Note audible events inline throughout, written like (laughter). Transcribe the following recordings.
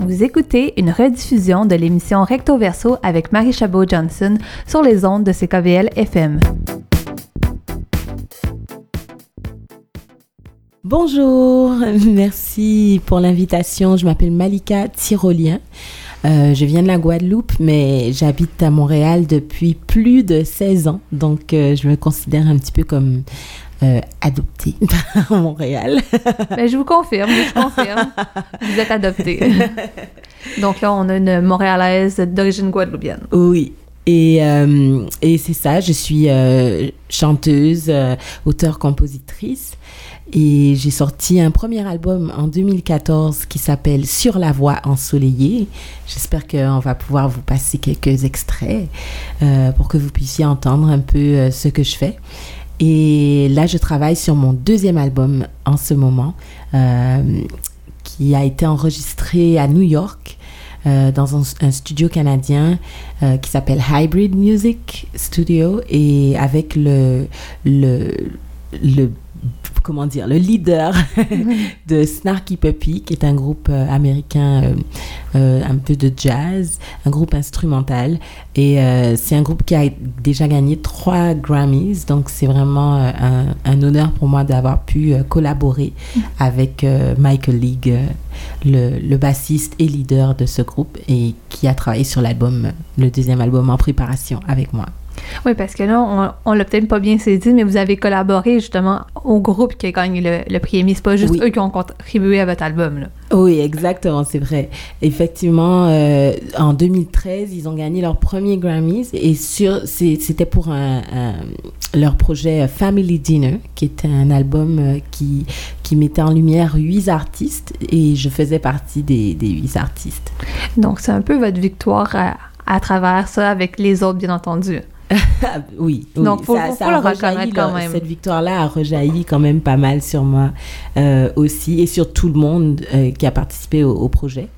Vous écoutez une rediffusion de l'émission Recto Verso avec Marie Chabot-Johnson sur les ondes de CKVL FM. Bonjour, merci pour l'invitation. Je m'appelle Malika Tyrolien. Euh, je viens de la Guadeloupe, mais j'habite à Montréal depuis plus de 16 ans. Donc, euh, je me considère un petit peu comme euh, adoptée à (laughs) Montréal. Ben, je vous confirme, je confirme. Vous êtes adoptée. (laughs) Donc là, on a une Montréalaise d'origine guadeloupienne. Oui. Et, euh, et c'est ça, je suis euh, chanteuse, euh, auteure-compositrice. Et j'ai sorti un premier album en 2014 qui s'appelle Sur la voie ensoleillée. J'espère qu'on va pouvoir vous passer quelques extraits euh, pour que vous puissiez entendre un peu euh, ce que je fais. Et là, je travaille sur mon deuxième album en ce moment, euh, qui a été enregistré à New York. euh, dans un, studio canadien euh, qui s'appelle Hybrid Music Studio et avec le, le, le comment dire, le leader (laughs) de Snarky Puppy, qui est un groupe euh, américain euh, euh, un peu de jazz, un groupe instrumental. Et euh, c'est un groupe qui a déjà gagné trois Grammys, donc c'est vraiment un, un honneur pour moi d'avoir pu collaborer (laughs) avec Michael League, le, le bassiste et leader de ce groupe, et qui a travaillé sur l'album, le deuxième album en préparation avec moi. Oui, parce que là, on, on l'a peut-être pas bien saisi, mais vous avez collaboré justement au groupe qui a gagné le, le prix Emmy. C'est pas juste Oui. eux qui ont contribué à votre album. Là. Oui, exactement, c'est vrai. Effectivement, euh, en 2013, ils ont gagné leur premier Grammys et sur, c'était pour un, un- leur projet euh, Family Dinner, qui était un album euh, qui, qui mettait en lumière huit artistes et je faisais partie des, des huit artistes. Donc, c'est un peu votre victoire à, à travers ça avec les autres, bien entendu. (laughs) Ah, oui, oui. Donc, faut- faut- faut a rejailli, quand même. Cette victoire-là a rejailli quand même pas mal sur moi euh, aussi et sur tout le monde euh, qui a participé au, au projet.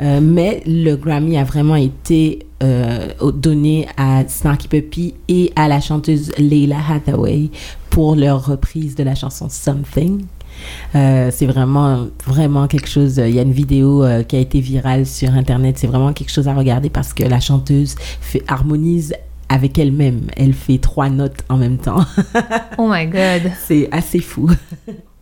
Euh, mais le Grammy a vraiment été donné à Snarky Puppy et à la chanteuse Leila Hathaway pour leur reprise de la chanson Something. Euh, c'est vraiment, vraiment quelque chose. Il y a une vidéo euh, qui a été virale sur Internet. C'est vraiment quelque chose à regarder parce que la chanteuse fait, harmonise avec elle-même. Elle fait trois notes en même temps. Oh my God! (laughs) c'est assez fou. (laughs)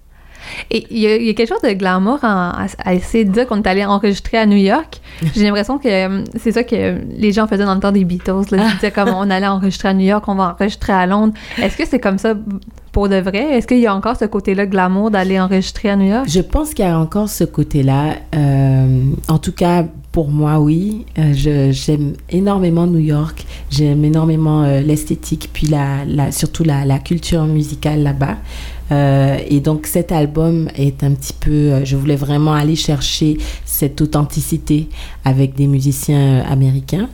Et il y, a- il y a quelque chose de glamour en- à, à essayer de dire qu'on est allé enregistrer à New York. (laughs) J'ai l'impression que euh, c'est ça que les gens faisaient dans le temps des Beatles. Là. Ils disaient comme on allait enregistrer à New York, on va enregistrer à Londres. Est-ce que c'est comme ça pour de vrai? Est-ce qu'il y a encore ce côté-là glamour d'aller enregistrer à New York? Je pense qu'il y a encore ce côté-là. Euh, en tout cas, pour moi, oui. Euh, J'aime énormément New York. J'aime énormément euh, l'esthétique, puis la, la, surtout la, la culture musicale là-bas. Euh, et donc cet album est un petit peu, euh, je voulais vraiment aller chercher cette authenticité avec des musiciens euh, américains.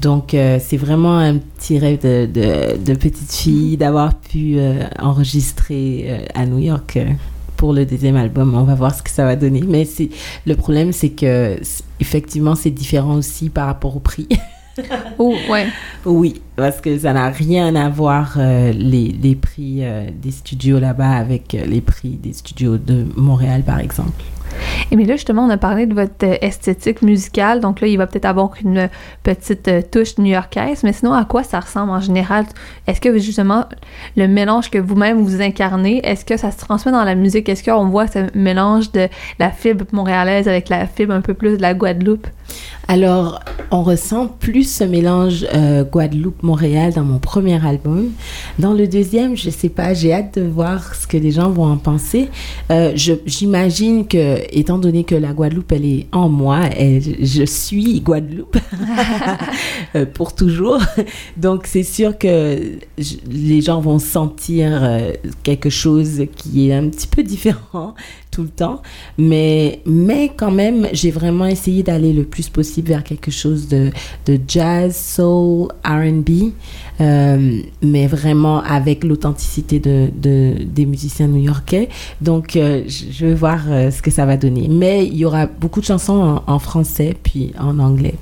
Donc c'est vraiment un petit rêve de, petite fille d'avoir pu enregistrer à New York. pour le deuxième album. On va voir ce que ça va donner. Mais le problème, c'est que effectivement, c'est différent aussi par rapport au prix. (laughs) Oui, parce que ça n'a rien à voir euh, les, les prix euh, des studios là-bas avec euh, les prix des studios de Montréal, par exemple. Et mais là, justement, on a parlé de votre euh, esthétique musicale. Donc là, il va peut-être avoir une petite euh, touche new-yorkaise. Mais sinon, à quoi ça ressemble en général? Est-ce que justement, le mélange que vous-même vous incarnez, est-ce que ça se transmet dans la musique? Est-ce qu'on voit ce mélange de la fibre montréalaise avec la fibre un peu plus de la Guadeloupe? Alors, on ressent plus ce mélange euh, Guadeloupe-Montréal dans mon premier album. Dans le deuxième, je sais pas, j'ai hâte de voir ce que les gens vont en penser. Euh, J'imagine que, étant donné que la Guadeloupe, elle est en moi, elle- je suis Guadeloupe (laughs) euh, pour toujours. Donc, c'est sûr que les gens vont sentir euh, quelque chose qui est un petit peu différent tout le temps. Mais, mais quand même, j'ai vraiment essayé d'aller le plus possible vers quelque chose de, de jazz, soul, RB, euh, mais vraiment avec l'authenticité de, de, des musiciens new-yorkais. Donc, euh, je vais voir euh, ce que ça va donner. Mais il y aura beaucoup de chansons en, français puis en anglais.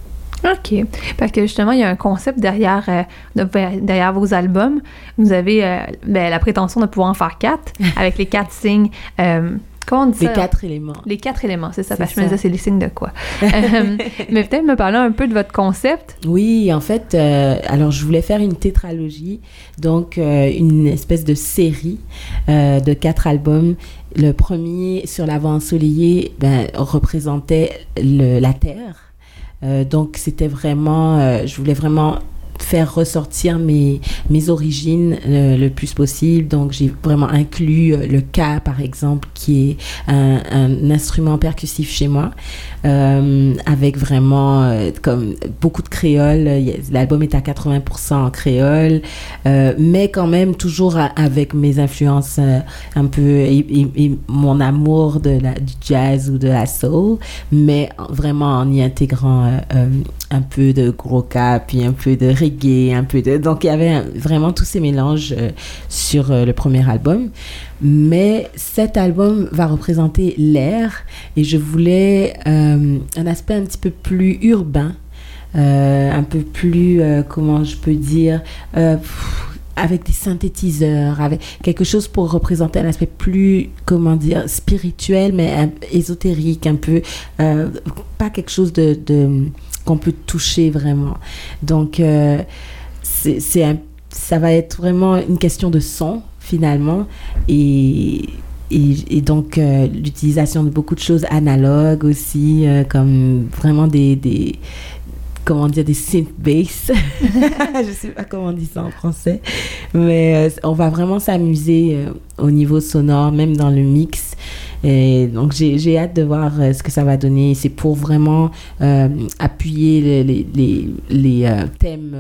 OK. Parce que justement, il y a un concept derrière, de- derrière vos albums. Vous avez ben, la prétention de pouvoir en faire quatre, avec les quatre signes Comment on dit Les ça? quatre éléments. Les quatre éléments, c'est ça. Parce que je me disais, c'est les signes de quoi? (laughs) Euh, mais peut-être me parler un peu de votre concept. Oui, en fait, euh, alors je voulais faire une tétralogie, donc euh, une espèce de série de quatre albums. Le premier, sur l'avant ensoleillé, ben, représentait le- la Terre. Donc c'était vraiment, je voulais vraiment faire ressortir mes, mes origines euh, le plus possible. Donc j'ai vraiment inclus euh, le K, par exemple, qui est un, instrument percussif chez moi, euh, avec vraiment comme beaucoup de créole. L'album est à 80% en créole, mais quand même toujours avec mes influences un peu et, mon amour de la, du jazz ou de la soul, mais en- vraiment en y intégrant un peu de gros K, puis un peu de reggae, un peu de... Donc il y avait vraiment tous ces mélanges euh, sur euh, le premier album. Mais cet album va représenter l'air et je voulais euh, un aspect un petit peu plus urbain, un peu plus, comment je peux dire, avec des synthétiseurs, avec quelque chose pour représenter un aspect plus, comment dire, spirituel, mais un- ésotérique, un peu, pas quelque chose de- qu'on peut toucher vraiment. Donc, euh, c'est, ça va être vraiment une question de son, finalement, et, et, donc euh, l'utilisation de beaucoup de choses analogues aussi, euh, comme vraiment des, des comment dire, des synth bass. (laughs) je sais pas comment on dit ça en français, mais on va vraiment s'amuser au niveau sonore, même dans le mix. Et donc j'ai hâte de voir euh, ce que ça va donner. C'est pour vraiment euh, appuyer les, les, les, euh, thèmes,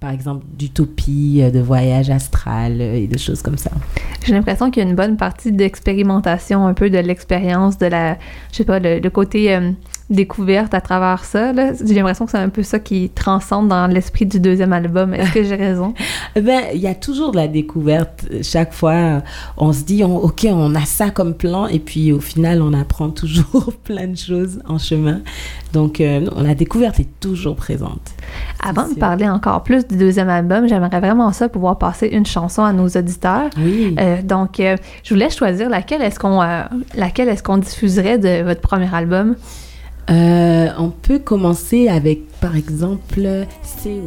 par exemple, d'utopie, de voyage astral et de choses comme ça. J'ai l'impression qu'il y a une bonne partie d'expérimentation, un peu de l'expérience, de la, je sais pas, le, côté découverte à travers ça. J'ai l'impression que c'est un peu ça qui transcende dans l'esprit du deuxième album. Est-ce que j'ai raison? (laughs) Ben, il y a toujours de la découverte. Chaque fois, on se dit, on- OK, on a ça comme plan, et puis au final, on apprend (laughs) toujours plein de choses en chemin. Donc, euh, la découverte est toujours présente. Avant de parler encore plus du deuxième album, j'aimerais vraiment ça pouvoir passer une chanson à nos auditeurs. Oui. Euh, donc, euh, je vous laisse choisir laquelle est-ce qu'on euh, laquelle est-ce qu'on diffuserait de votre premier album? Euh, on peut commencer avec, par exemple, CO.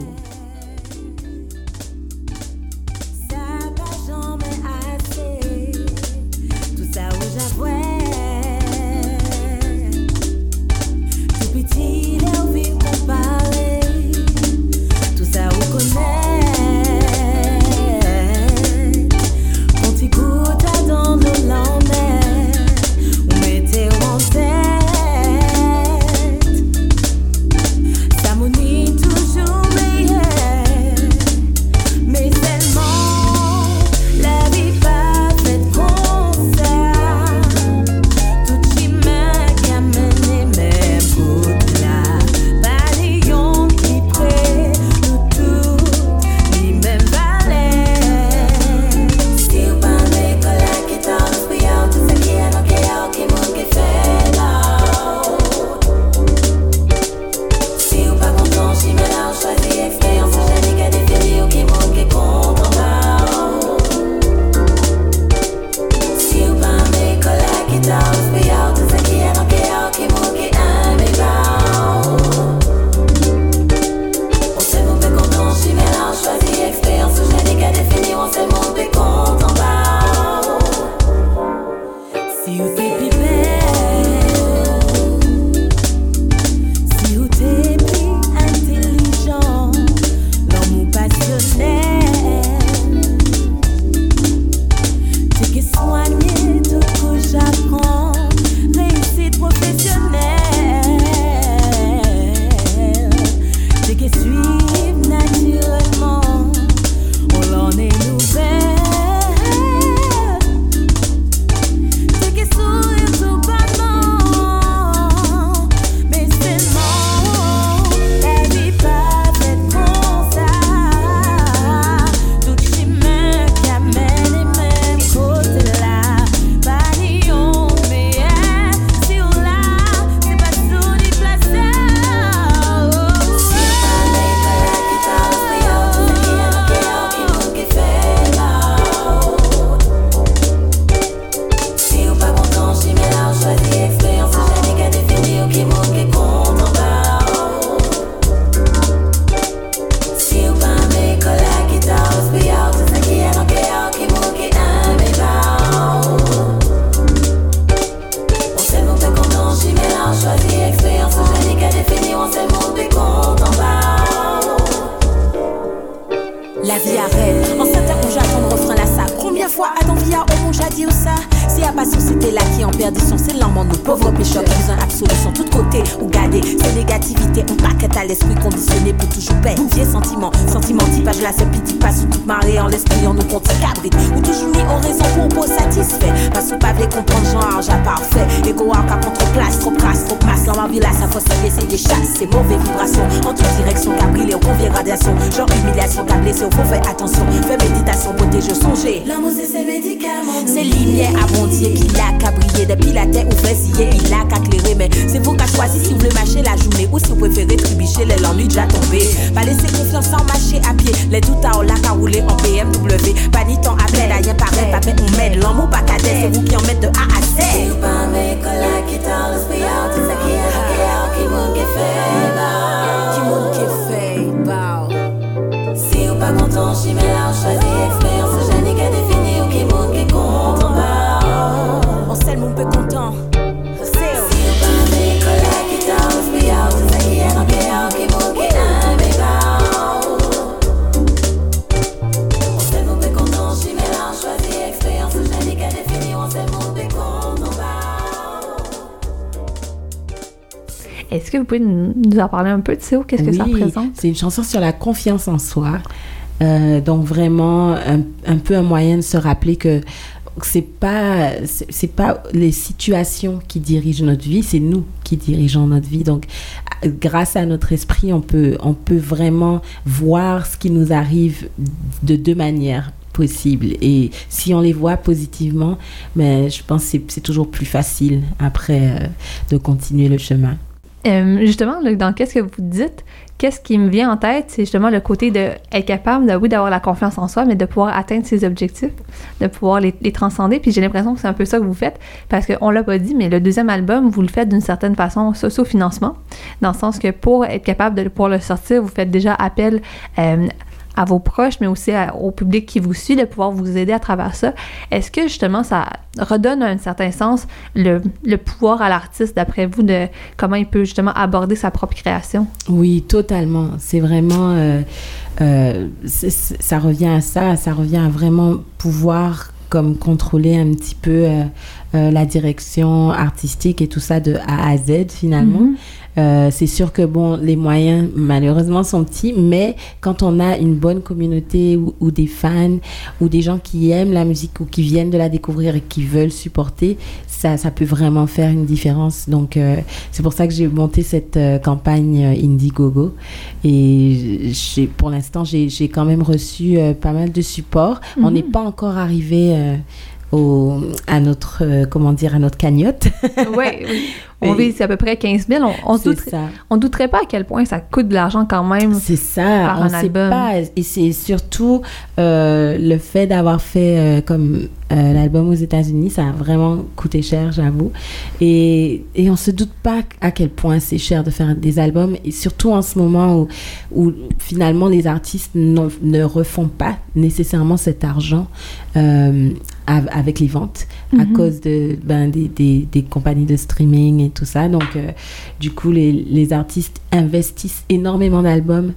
vibrations, en toute direction, cabrilé au convient radiation. Genre humiliation, c'est au faut faire attention. Fais méditation, protéger, songer. L'amour c'est ses médicaments. C'est lumière abondie qui l'a qu'à briller Depuis la terre ou vésiller, il a qu'à clairer Mais c'est vous qui avez choisi si vous voulez mâcher la journée Ou si vous préférez tribicher les l'ennui déjà tombé Pas laisser confiance sans mâcher à pied Les tout à la qu'à rouler en BMW Pas ni temps à plaide, rien pareil, pas on m'aide L'amour pas cadet, c'est vous qui en mettez de A à Z Si ou pas la Si ou on choisit expérience, Est-ce que vous pouvez nous en parler un peu de ça? Qu'est-ce que ça représente? C'est une chanson sur la confiance en soi. Euh, donc vraiment un, un peu un moyen de se rappeler que c'est pas c'est pas les situations qui dirigent notre vie, c'est nous qui dirigeons notre vie. Donc grâce à notre esprit, on peut on peut vraiment voir ce qui nous arrive de deux manières possibles et si on les voit positivement, mais je pense que c'est- c'est toujours plus facile après euh, de continuer le chemin. Euh, justement, dans qu'est-ce que vous dites, qu'est-ce qui me vient en tête, c'est justement le côté de être capable, de, oui, d'avoir la confiance en soi, mais de pouvoir atteindre ses objectifs, de pouvoir les, les transcender. Puis j'ai l'impression que c'est un peu ça que vous faites, parce qu'on l'a pas dit, mais le deuxième album, vous le faites d'une certaine façon socio-financement, dans le sens que pour être capable de pouvoir le sortir, vous faites déjà appel euh, à vos proches, mais aussi à- au public qui vous suit, de pouvoir vous aider à travers ça. Est-ce que justement ça redonne un certain sens le, le pouvoir à l'artiste, d'après vous, de comment il peut justement aborder sa propre création? Oui, totalement. C'est vraiment, euh, euh, ça revient à ça, ça revient à vraiment pouvoir comme contrôler un petit peu euh, euh, la direction artistique et tout ça de A à Z finalement. Mhm. Euh, c'est sûr que bon, les moyens malheureusement sont petits, mais quand on a une bonne communauté ou, ou des fans ou des gens qui aiment la musique ou qui viennent de la découvrir et qui veulent supporter, ça, ça peut vraiment faire une différence. Donc euh, c'est pour ça que j'ai monté cette euh, campagne Indiegogo et pour l'instant j'ai, quand même reçu pas mal de support. On Mhm. n'est pas encore arrivé au, à notre euh, comment dire à notre cagnotte. (laughs) oui. On Oui. vise à peu près 15 000. On, on, se C'est douterait, ça. on douterait pas à quel point ça coûte de l'argent quand même. C'est ça, par on un sait album. pas. Et c'est surtout euh, le fait d'avoir fait euh, comme euh, l'album aux États-Unis, ça a vraiment coûté cher, j'avoue. Et, et on se doute pas à quel point c'est cher de faire des albums, et surtout en ce moment où, où finalement les artistes ne refont pas nécessairement cet argent av- avec les ventes à Mhm. cause de, ben, des, des, des compagnies de streaming et tout ça. Donc, euh, du coup, les, les artistes investissent énormément d'albums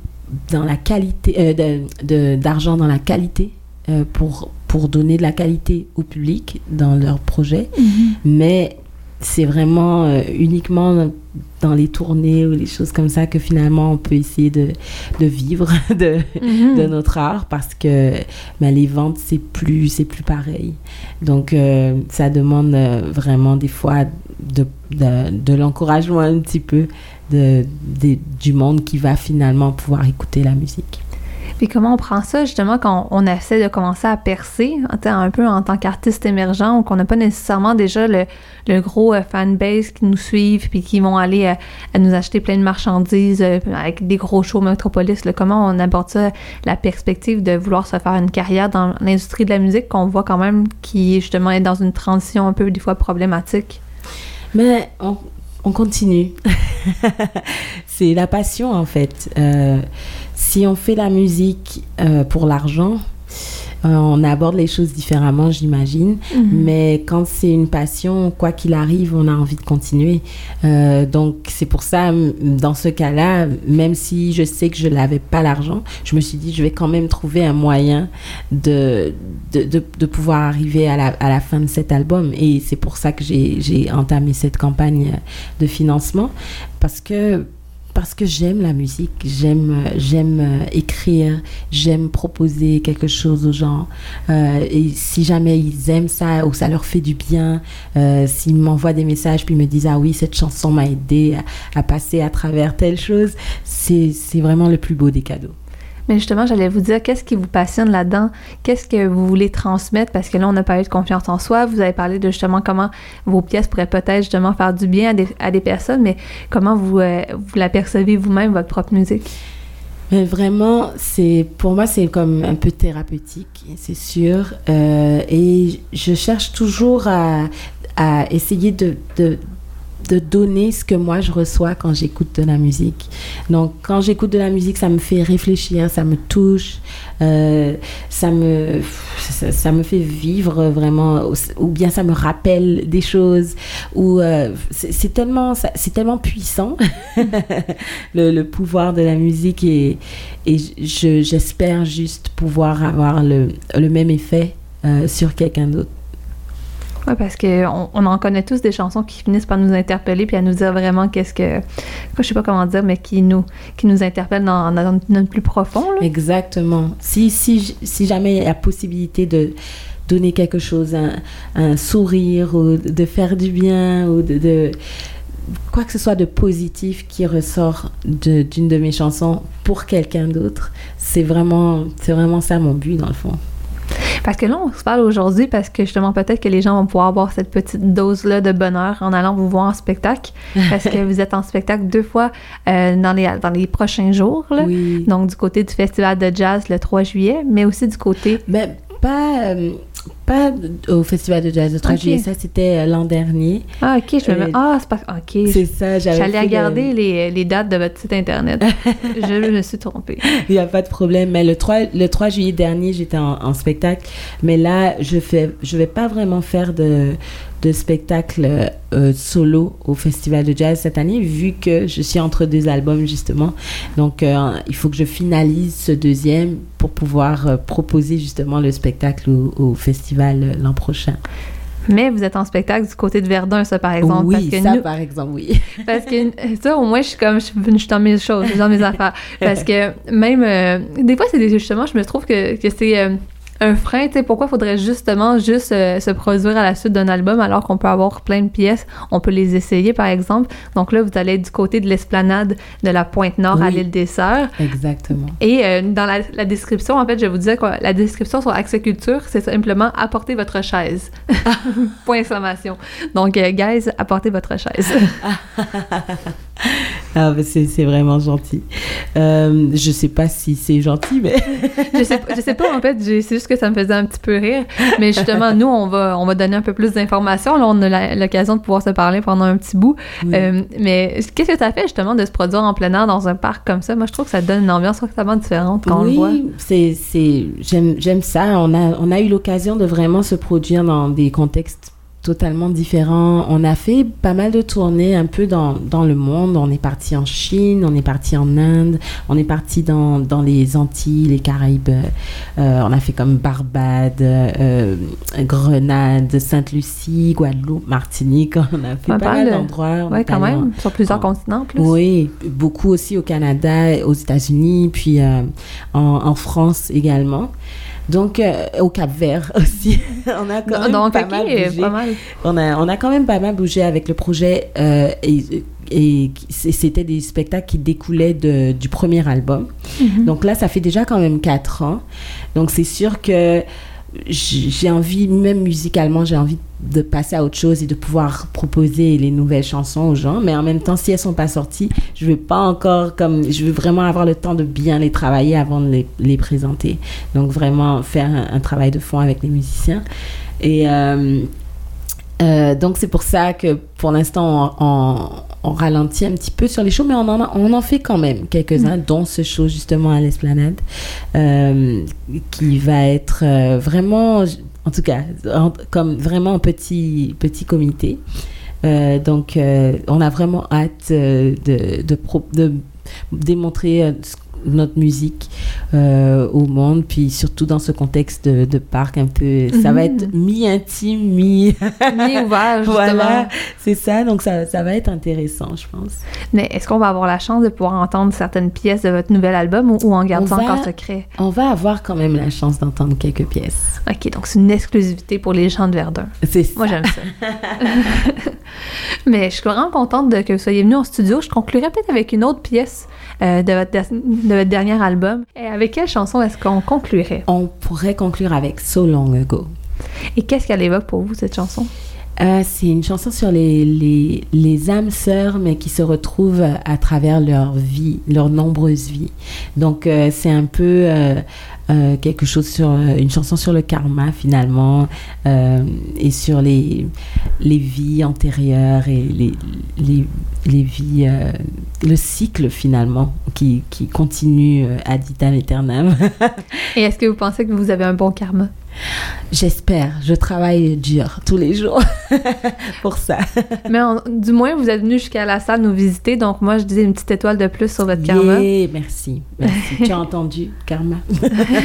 dans la qualité, euh, d'argent dans la qualité euh, pour, pour donner de la qualité au public dans leurs projets. Mhm. Mais c'est vraiment euh, uniquement dans- les tournées ou les choses comme ça que finalement on peut essayer de, de vivre (laughs) de, Mhm. de notre art parce que ben, les ventes c'est plus c'est plus pareil donc euh, ça demande euh, vraiment des fois de, de, l'encouragement un petit peu de, du monde qui va finalement pouvoir écouter la musique Puis comment on prend ça justement quand on essaie de commencer à percer, sais, un peu en tant qu'artiste émergent, ou qu'on n'a pas nécessairement déjà le, le gros euh, fanbase qui nous suivent puis qui vont aller euh, nous acheter plein de marchandises euh, avec des gros shows Metropolis. là. comment on aborde ça, la perspective de vouloir se faire une carrière dans l'industrie de la musique qu'on voit quand même qui justement est dans une transition un peu des fois problématique? Mais on, on continue. (laughs) c'est la passion en fait. Euh, si on fait la musique euh, pour l'argent, on aborde les choses différemment, j'imagine. Mhm. Mais quand c'est une passion, quoi qu'il arrive, on a envie de continuer. Euh, donc c'est pour ça, dans ce cas-là, même si je sais que je n'avais pas l'argent, je me suis dit, je vais quand même trouver un moyen de, de, de, de pouvoir arriver à la, à la fin de cet album. Et c'est pour ça que j'ai j'ai entamé cette campagne de financement. Parce que parce que j'aime la musique, j'aime j'aime euh, écrire, j'aime proposer quelque chose aux gens. Euh, et si jamais ils aiment ça ou ça leur fait du bien, euh, s'ils m'envoient des messages puis me disent ah oui cette chanson m'a aidé à, à passer à travers telle chose, c'est c'est vraiment le plus beau des cadeaux. Mais justement, j'allais vous dire, qu'est-ce qui vous passionne là-dedans? Qu'est-ce que vous voulez transmettre? Parce que là, on a parlé de confiance en soi. Vous avez parlé de justement comment vos pièces pourraient peut-être justement faire du bien à des, à des personnes, mais comment vous, euh, vous la percevez vous-même, votre propre musique? Mais vraiment, c'est pour moi, c'est comme un peu thérapeutique, c'est sûr. Euh, et je cherche toujours à, à essayer de, de, de donner ce que moi je reçois quand j'écoute de la musique. Donc, quand j'écoute de la musique, ça me fait réfléchir, ça me touche, euh, ça, me, ça, me fait vivre vraiment, ou bien ça me rappelle des choses, ou euh, c'est tellement, tellement puissant (laughs) le, pouvoir de la musique et, et je- j'espère juste pouvoir avoir le, le même effet euh, sur quelqu'un d'autre. Oui, parce qu'on on en connaît tous des chansons qui finissent par nous interpeller puis à nous dire vraiment qu'est-ce que. Je sais pas comment dire, mais qui nous, qui nous interpellent dans, dans notre plus profond. Exactement. Si, si, si jamais il y a possibilité de donner quelque chose, un, sourire ou de faire du bien ou de, quoi que ce soit de positif qui ressort d'une de, mes chansons pour quelqu'un d'autre, c'est vraiment, vraiment ça mon but dans le fond. Parce que là, on se parle aujourd'hui parce que justement, peut-être que les gens vont pouvoir avoir cette petite dose-là de bonheur en allant vous voir en spectacle. Parce que (laughs) vous êtes en spectacle deux fois euh, dans, les, dans les prochains jours. Là. Oui. Donc, du côté du Festival de jazz le 3 juillet, mais aussi du côté. Mais pas, euh, pas au Festival de jazz de 3 Ok. juillet, ça c'était euh, l'an dernier. Ah, ok, je me Euh. Ah, c'est pas. Ok. C'est ça, j'avais J'allais regarder les, les dates de votre site internet. (laughs) je me suis trompée. Il n'y a pas de problème. Mais le 3, le 3 juillet dernier, j'étais en, en spectacle. Mais là, je ne je vais pas vraiment faire de, de spectacle euh, solo au Festival de Jazz cette année, vu que je suis entre deux albums, justement. Donc, euh, il faut que je finalise ce deuxième pour pouvoir euh, proposer justement le spectacle au, au festival euh, l'an prochain. Mais vous êtes en spectacle du côté de Verdun, ça, par exemple. oui, parce que ça, nous- par exemple, oui. (laughs) Parce que ça, au moins, je suis comme, je suis, je suis dans mes choses, je suis dans mes affaires. Parce que même, euh, des fois, c'est des, justement, je me trouve que, que c'est euh, un frein, tu sais, pourquoi faudrait justement juste euh, se produire à la suite d'un album alors qu'on peut avoir plein de pièces, on peut les essayer, par exemple. Donc là, vous allez être du côté de l'esplanade de la Pointe-Nord à l'île des Sœurs. Exactement. Et euh, dans la, la description, en fait, je vous disais que la description sur Accès Culture, c'est simplement apporter votre chaise. (laughs) Point exclamation. Donc, euh, guys, apportez votre chaise. (laughs) Ah, bah, c'est vraiment gentil. Euh, je sais pas si c'est gentil, mais (laughs) je sais, je sais pas, en fait, c'est juste que ça me faisait un petit peu rire. Mais justement, nous, on va, on va donner un peu plus d'informations. Là, on a l'occasion de pouvoir se parler pendant un petit bout. Oui. Euh, mais qu'est-ce que ça fait justement de se produire en plein air dans un parc comme ça? Moi, je trouve que ça donne une ambiance totalement différente quand on le voit. oui, c'est j'aime ça. On a on a eu l'occasion de vraiment se produire dans des contextes totalement différents. On a fait pas mal de tournées un peu dans, dans le monde. On est parti en Chine, on est parti en Inde, on est parti dans, dans les Antilles, les Caraïbes. Euh, on a fait comme Barbade, euh, Grenade, Sainte-Lucie, Guadeloupe, Martinique. (laughs) On a fait Pas pas, mal mal de- d'endroits. Est quand en- même, sur plusieurs en- continents en plus. oui, beaucoup aussi au Canada, aux États-Unis, puis euh, en, en France également. Donc, euh, au Cap-Vert (laughs) aussi. on a quand même pas mal bougé. pas mal. On a, on a quand même pas mal bougé avec le projet euh, et, c'était des spectacles qui découlaient de, du premier album. Mhm. Donc là, ça fait déjà quand même quatre ans. Donc c'est sûr que j'ai envie, même musicalement, j'ai envie de passer à autre chose et de pouvoir proposer les nouvelles chansons aux gens. Mais en même temps, si elles sont pas sorties, je veux pas encore comme, je veux vraiment avoir le temps de bien les travailler avant de les, les présenter. Donc vraiment faire un, travail de fond avec les musiciens. Et euh, euh, donc c'est pour ça que pour l'instant on- on ralentit un petit peu sur les shows, mais on en, a- on en fait quand même quelques-uns, dont ce show justement à l'Esplanade, euh, qui va être euh, vraiment, en tout cas, en- comme vraiment un petit, petit comité. Euh, donc, on a vraiment hâte de, de, pro- de démontrer notre musique euh, au monde, puis surtout dans ce contexte de, de parc un peu, ça va Mhm. être mi-intime, mi... Mi-ouvert, (laughs) voilà, c'est ça, donc ça, ça va être intéressant, je pense. Mais est-ce qu'on va avoir la chance de pouvoir entendre certaines pièces de votre nouvel album ou, ou en garde ça On va- encore secret? On va avoir quand même la chance d'entendre quelques pièces. OK, donc c'est une exclusivité pour les gens de Verdun. C'est ça. Moi, j'aime ça. (laughs) (laughs) Mais je suis vraiment contente de, que vous soyez venu en studio. Je conclurai peut-être avec une autre pièce euh, de, votre, de votre dernier album. Et avec quelle chanson est-ce qu'on conclurait? On pourrait conclure avec So Long Ago. Et qu'est-ce qu'elle évoque pour vous, cette chanson? Euh, c'est une chanson sur les, les, les âmes sœurs, mais qui se retrouvent à travers leur vie, leurs nombreuses vies. Donc, euh, c'est un peu euh, euh, quelque chose sur, euh, une chanson sur le karma, finalement, euh, et sur les, les vies antérieures et les, les, les vies, euh, le cycle, finalement, qui, qui continue euh, ad vitam aeternam. (laughs) Et est-ce que vous pensez que vous avez un bon karma? J'espère, je travaille dur tous les jours (laughs) pour ça. Mais en- du moins, vous êtes venu jusqu'à la salle nous visiter. Donc, moi, je disais une petite étoile de plus sur votre karma. Merci, merci. tu as entendu, Karma (laughs)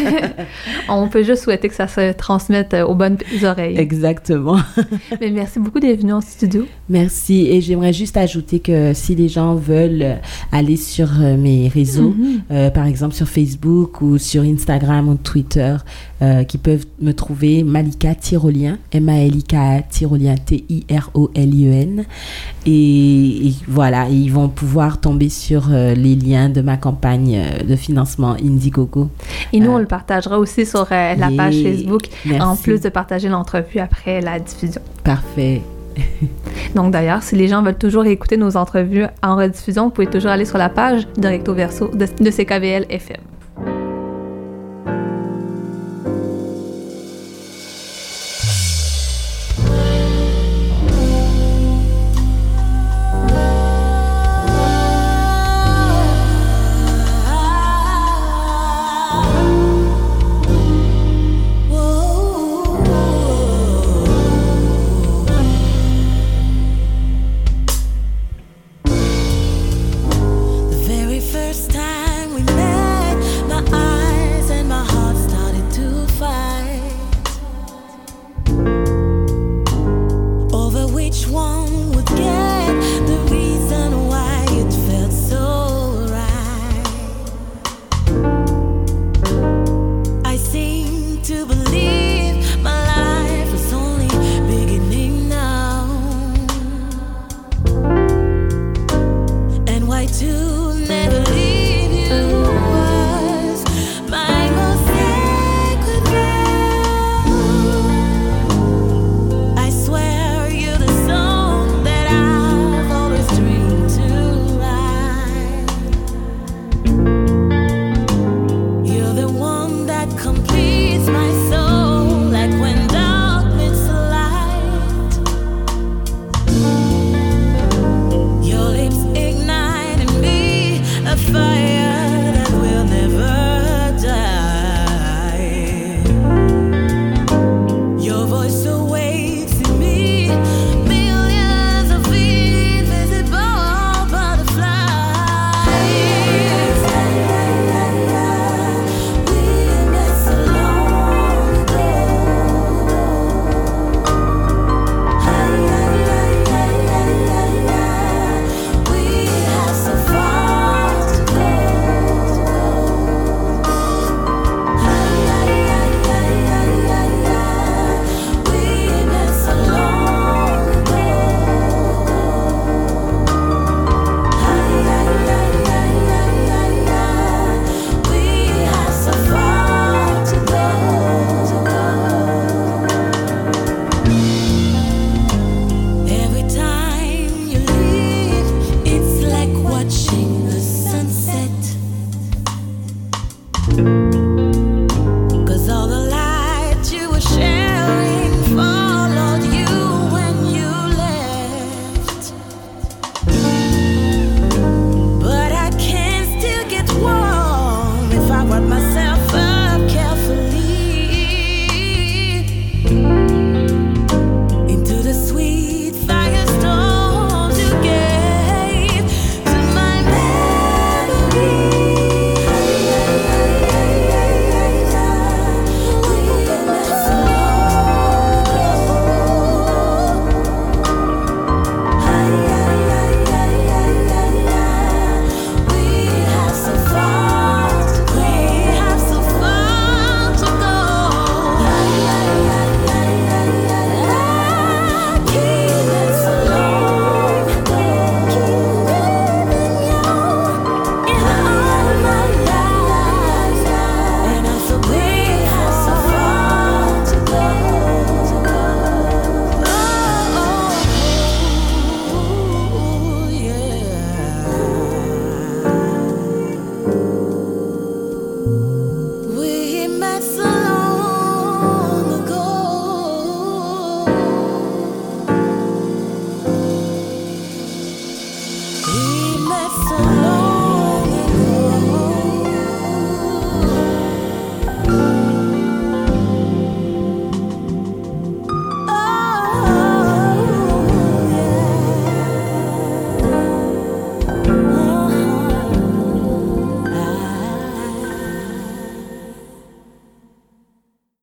On peut juste souhaiter que ça se transmette euh, aux bonnes oreilles. Exactement. (laughs) Mais merci beaucoup d'être venu en studio. Merci. Et j'aimerais juste ajouter que si les gens veulent euh, aller sur euh, mes réseaux, Mhm. euh, par exemple sur Facebook ou sur Instagram ou Twitter, euh, qui peuvent me trouver Malika Tyrolien, M-A-L-I-K Tyrolien, T-I-R-O-L-I-E-N. Et, et voilà, ils vont pouvoir tomber sur euh, les liens de ma campagne de financement Indiegogo. Et nous, on le partagera aussi sur euh, la page. Facebook, Merci. en plus de partager l'entrevue après la diffusion. Parfait. (laughs) Donc d'ailleurs, si les gens veulent toujours écouter nos entrevues en rediffusion, vous pouvez toujours aller sur la page de Recto Verso de, de CKVL FM.